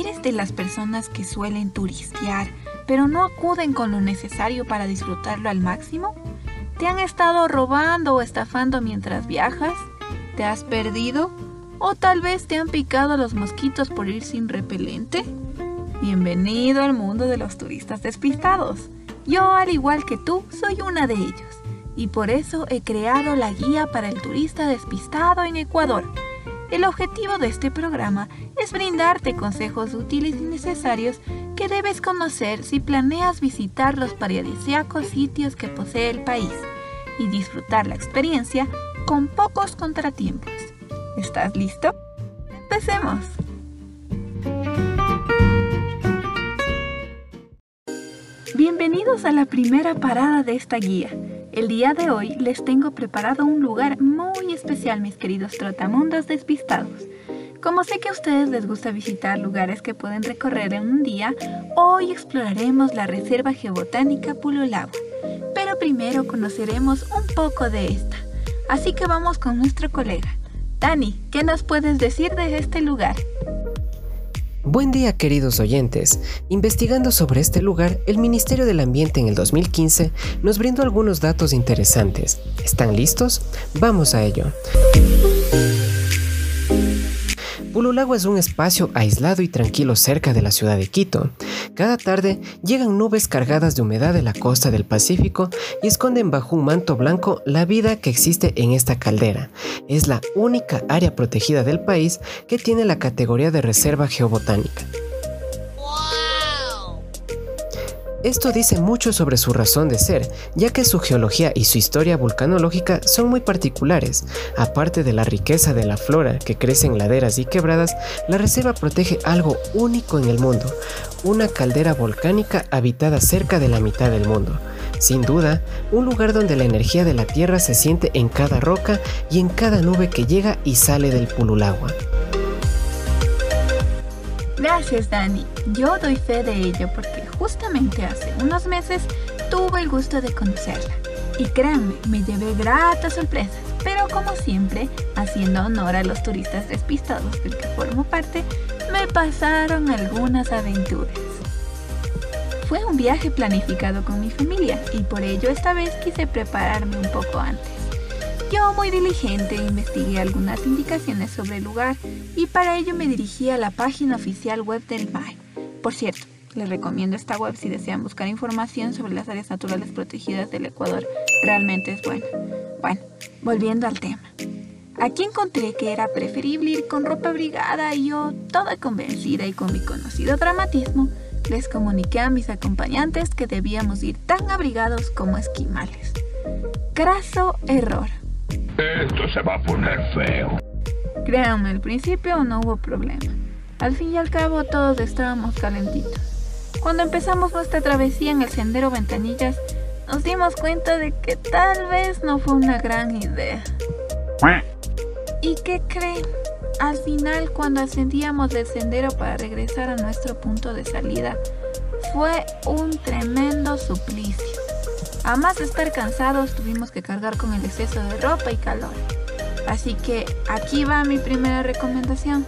¿Eres de las personas que suelen turistear, pero no acuden con lo necesario para disfrutarlo al máximo? ¿Te han estado robando o estafando mientras viajas? ¿Te has perdido? ¿O tal vez te han picado los mosquitos por ir sin repelente? Bienvenido al mundo de los turistas despistados. Yo, al igual que tú, soy una de ellos. Y por eso he creado la guía para el turista despistado en Ecuador el objetivo de este programa es brindarte consejos útiles y necesarios que debes conocer si planeas visitar los paradisíacos sitios que posee el país y disfrutar la experiencia con pocos contratiempos. ¿Estás listo? Empecemos. Bienvenidos a la primera parada de esta guía el día de hoy les tengo preparado un lugar muy especial, mis queridos trotamundos despistados. Como sé que a ustedes les gusta visitar lugares que pueden recorrer en un día, hoy exploraremos la Reserva Geobotánica Pululagua. Pero primero conoceremos un poco de esta. Así que vamos con nuestro colega. Dani, ¿qué nos puedes decir de este lugar? Buen día queridos oyentes. Investigando sobre este lugar, el Ministerio del Ambiente en el 2015 nos brindó algunos datos interesantes. ¿Están listos? Vamos a ello. Pululagua es un espacio aislado y tranquilo cerca de la ciudad de Quito. Cada tarde llegan nubes cargadas de humedad de la costa del Pacífico y esconden bajo un manto blanco la vida que existe en esta caldera. Es la única área protegida del país que tiene la categoría de reserva geobotánica. Esto dice mucho sobre su razón de ser, ya que su geología y su historia vulcanológica son muy particulares. Aparte de la riqueza de la flora que crece en laderas y quebradas, la reserva protege algo único en el mundo, una caldera volcánica habitada cerca de la mitad del mundo. Sin duda, un lugar donde la energía de la Tierra se siente en cada roca y en cada nube que llega y sale del Pululagua. Gracias Dani, yo doy fe de ello porque justamente hace unos meses tuve el gusto de conocerla. Y créanme, me llevé gratas sorpresas, pero como siempre, haciendo honor a los turistas despistados del que formo parte, me pasaron algunas aventuras. Fue un viaje planificado con mi familia y por ello esta vez quise prepararme un poco antes. Yo, muy diligente, investigué algunas indicaciones sobre el lugar y para ello me dirigí a la página oficial web del MAE. Por cierto, les recomiendo esta web si desean buscar información sobre las áreas naturales protegidas del Ecuador. Realmente es buena. Bueno, volviendo al tema. Aquí encontré que era preferible ir con ropa abrigada y yo, toda convencida y con mi conocido dramatismo, les comuniqué a mis acompañantes que debíamos ir tan abrigados como esquimales. Craso error. Esto se va a poner feo. Créanme, al principio no hubo problema. Al fin y al cabo todos estábamos calentitos. Cuando empezamos nuestra travesía en el sendero Ventanillas, nos dimos cuenta de que tal vez no fue una gran idea. ¿Y qué creen? Al final, cuando ascendíamos del sendero para regresar a nuestro punto de salida, fue un tremendo suplicio. A más de estar cansados, tuvimos que cargar con el exceso de ropa y calor. Así que aquí va mi primera recomendación.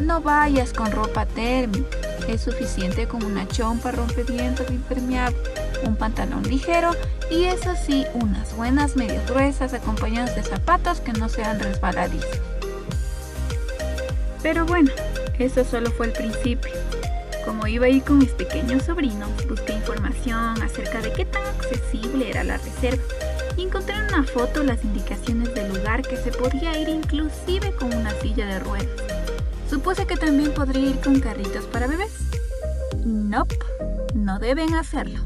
No vayas con ropa térmica. Es suficiente con una chompa rompevientos impermeable, un pantalón ligero y eso sí, unas buenas medias gruesas acompañadas de zapatos que no sean resbaladizos. Pero bueno, eso solo fue el principio. Como iba a con mis pequeños sobrinos, busqué información acerca de qué tan accesible era la reserva y encontré en una foto las indicaciones del lugar que se podía ir inclusive con una silla de ruedas. Supuse que también podría ir con carritos para bebés. Nope, no deben hacerlo.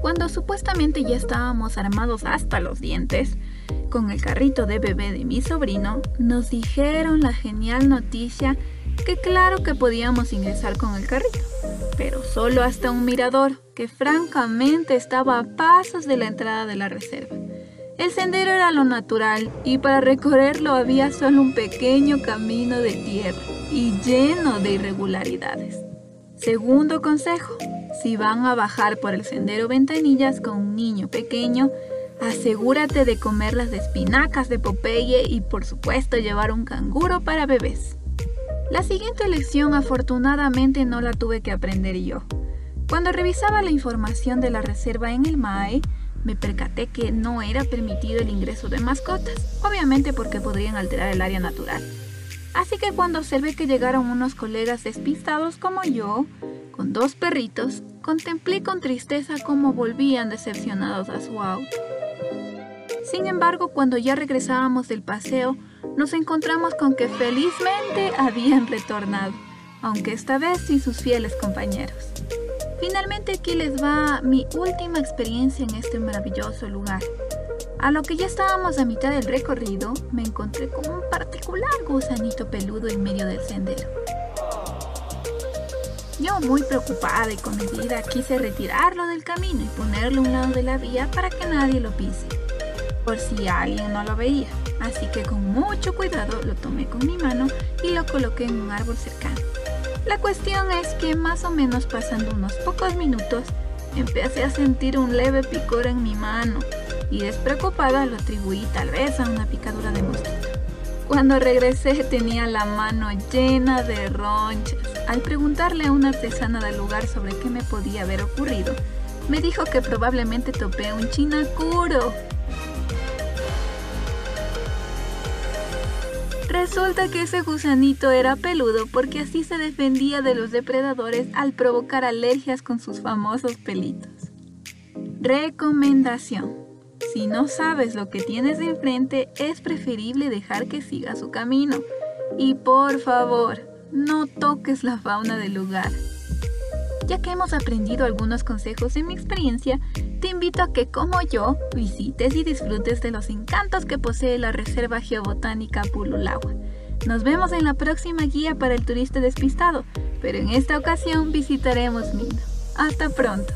Cuando supuestamente ya estábamos armados hasta los dientes, con el carrito de bebé de mi sobrino, nos dijeron la genial noticia que claro que podíamos ingresar con el carrito, pero solo hasta un mirador que francamente estaba a pasos de la entrada de la reserva. El sendero era lo natural y para recorrerlo había solo un pequeño camino de tierra y lleno de irregularidades. Segundo consejo, si van a bajar por el sendero Ventanillas con un niño pequeño, asegúrate de comer las espinacas de Popeye y por supuesto llevar un canguro para bebés. La siguiente lección afortunadamente no la tuve que aprender yo. Cuando revisaba la información de la reserva en el MAE, me percaté que no era permitido el ingreso de mascotas, obviamente porque podrían alterar el área natural. Así que cuando observé que llegaron unos colegas despistados como yo, con dos perritos, contemplé con tristeza cómo volvían decepcionados a su auto. Sin embargo, cuando ya regresábamos del paseo, nos encontramos con que felizmente habían retornado, aunque esta vez sin sus fieles compañeros. Finalmente aquí les va mi última experiencia en este maravilloso lugar. A lo que ya estábamos a mitad del recorrido, me encontré con un particular gusanito peludo en medio del sendero. Yo muy preocupada y con medida quise retirarlo del camino y ponerlo a un lado de la vía para que nadie lo pise, por si alguien no lo veía. Así que con mucho cuidado lo tomé con mi mano y lo coloqué en un árbol cercano. La cuestión es que más o menos pasando unos pocos minutos, empecé a sentir un leve picor en mi mano y despreocupada lo atribuí tal vez a una picadura de mosquito. Cuando regresé tenía la mano llena de ronchas. Al preguntarle a una artesana del lugar sobre qué me podía haber ocurrido, me dijo que probablemente topé un chinacuro Resulta que ese gusanito era peludo porque así se defendía de los depredadores al provocar alergias con sus famosos pelitos. Recomendación. Si no sabes lo que tienes enfrente, es preferible dejar que siga su camino. Y por favor, no toques la fauna del lugar. Ya que hemos aprendido algunos consejos en mi experiencia, te invito a que, como yo, visites y disfrutes de los encantos que posee la Reserva Geobotánica Pululagua. Nos vemos en la próxima guía para el turista despistado, pero en esta ocasión visitaremos Mindo. Hasta pronto.